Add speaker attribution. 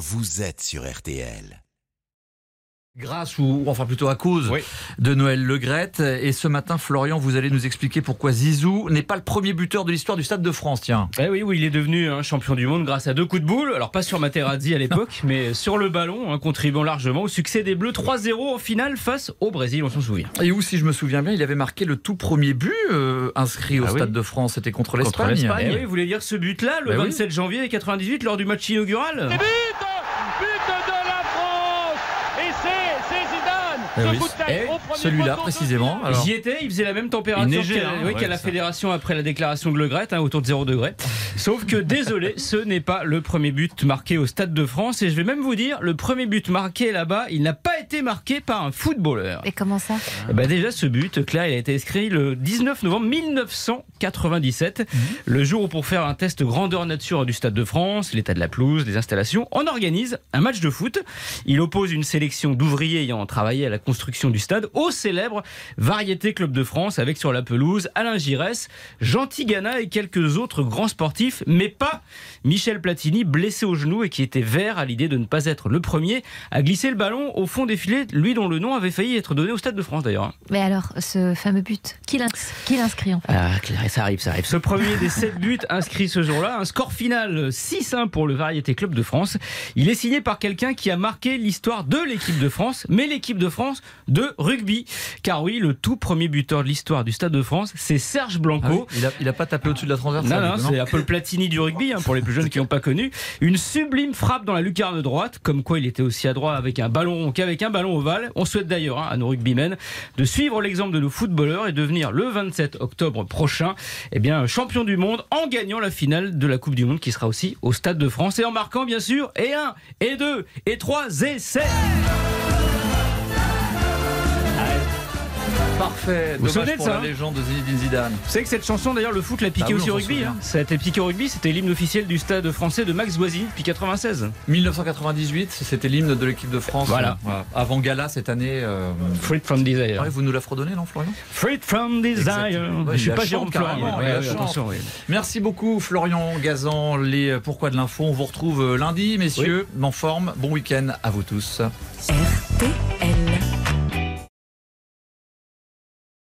Speaker 1: vous êtes sur RTL.
Speaker 2: Grâce ou enfin plutôt à cause
Speaker 3: Oui.
Speaker 2: de Noël Legrette. Et ce matin, Florian, vous allez nous expliquer pourquoi Zizou n'est pas le premier buteur de l'histoire du Stade de France. Tiens.
Speaker 3: Eh oui, oui, il est devenu champion du monde grâce à deux coups de boule. Alors pas sur Materazzi à l'époque, mais sur le ballon, hein, contribuant largement au succès des Bleus 3-0 en finale face au Brésil, on s'en souvient.
Speaker 2: Et où, si je me souviens bien, il avait marqué le tout premier but euh, inscrit au
Speaker 3: Ah oui.
Speaker 2: Stade de France. C'était contre
Speaker 3: Contre
Speaker 2: l'Espagne. Eh oui.
Speaker 3: oui, vous voulez dire ce but-là, le
Speaker 2: Bah oui.
Speaker 3: 27 janvier 98, lors du match inaugural
Speaker 4: But de la France Et c'est c'est Zidane
Speaker 2: Eh oui.
Speaker 3: Eh,
Speaker 2: Celui-là, précisément. Alors,
Speaker 3: J'y étais, il faisait la même température qu'à
Speaker 5: hein,
Speaker 3: oui,
Speaker 5: ouais,
Speaker 3: qu'à la fédération après la déclaration de Le Gret, hein, autour de 0 degré. Sauf que désolé, ce n'est pas le premier but marqué au Stade de France. Et je vais même vous dire, le premier but marqué là-bas, il n'a pas été marqué par un footballeur.
Speaker 6: Et comment ça
Speaker 3: ben déjà, ce but, Claire, il a été inscrit le 19 novembre 1997, le jour où, pour faire un test grandeur nature du Stade de France, l'état de la pelouse, les installations, on organise un match de foot. Il oppose une sélection d'ouvriers ayant travaillé à la construction du stade au célèbre Variété Club de France, avec sur la pelouse Alain Giresse, Jean Tigana et quelques autres grands sportifs, mais pas Michel Platini, blessé au genou et qui était vert à l'idée de ne pas être le premier à glisser le ballon au fond des lui dont le nom avait failli être donné au Stade de France d'ailleurs.
Speaker 6: Mais alors, ce fameux but, qui l'ins- qui l'inscrit en fait?
Speaker 3: Ah, Claire, ça arrive, ça arrive. Ce premier des 7 buts inscrits ce jour-là, un score final 6-1 pour le Variété Club de France. Il est signé par quelqu'un qui a marqué l'histoire de l'équipe de France, mais l'équipe de France de rugby. Car oui, le tout premier buteur de l'histoire du Stade de France, c'est Serge
Speaker 2: ah oui,
Speaker 3: Blanco.
Speaker 2: il, a, il a pas tapé au-dessus de la transversale.
Speaker 3: Non, non, c'est un peu le Platini du rugby, hein, pour les plus jeunes qui n'ont pas connu. Une sublime frappe dans la lucarne droite, comme quoi il était aussi adroit avec un ballon rond qu'avec un ballon ovale. On souhaite d'ailleurs hein, à nos rugbymen de suivre l'exemple de nos footballeurs et devenir le 27 octobre prochain eh champion du monde en gagnant la finale de la Coupe du Monde qui sera aussi au Stade de France et en marquant bien sûr et 1, et 2, et 3, et 7.
Speaker 2: Parfait.
Speaker 3: Vous
Speaker 2: Dommage pour
Speaker 3: ça,
Speaker 2: la
Speaker 3: hein
Speaker 2: légende de Zinedine Zidane.
Speaker 3: Vous savez que cette chanson, d'ailleurs, le foot l'a piqué
Speaker 2: Ah oui,
Speaker 3: aussi au rugby. hein. Ça a été piqué au rugby, c'était l'hymne officiel du Stade français de Max Guazzini depuis 96.
Speaker 2: 1998, c'était l'hymne de l'équipe de France.
Speaker 3: Voilà.
Speaker 2: Avant Gala cette année. euh,
Speaker 3: Free from Desire.
Speaker 2: ouais, vous nous la fredonnez, non, Florian?
Speaker 3: Free from Desire.
Speaker 2: Ouais,
Speaker 3: je suis pas Jérôme
Speaker 2: carrément,
Speaker 3: Ouais, attention, oui.
Speaker 2: Merci beaucoup, Florian Gazan. Les Pourquoi de l'info, on vous retrouve lundi, messieurs. En forme. Bon week-end à vous tous.
Speaker 7: RTL.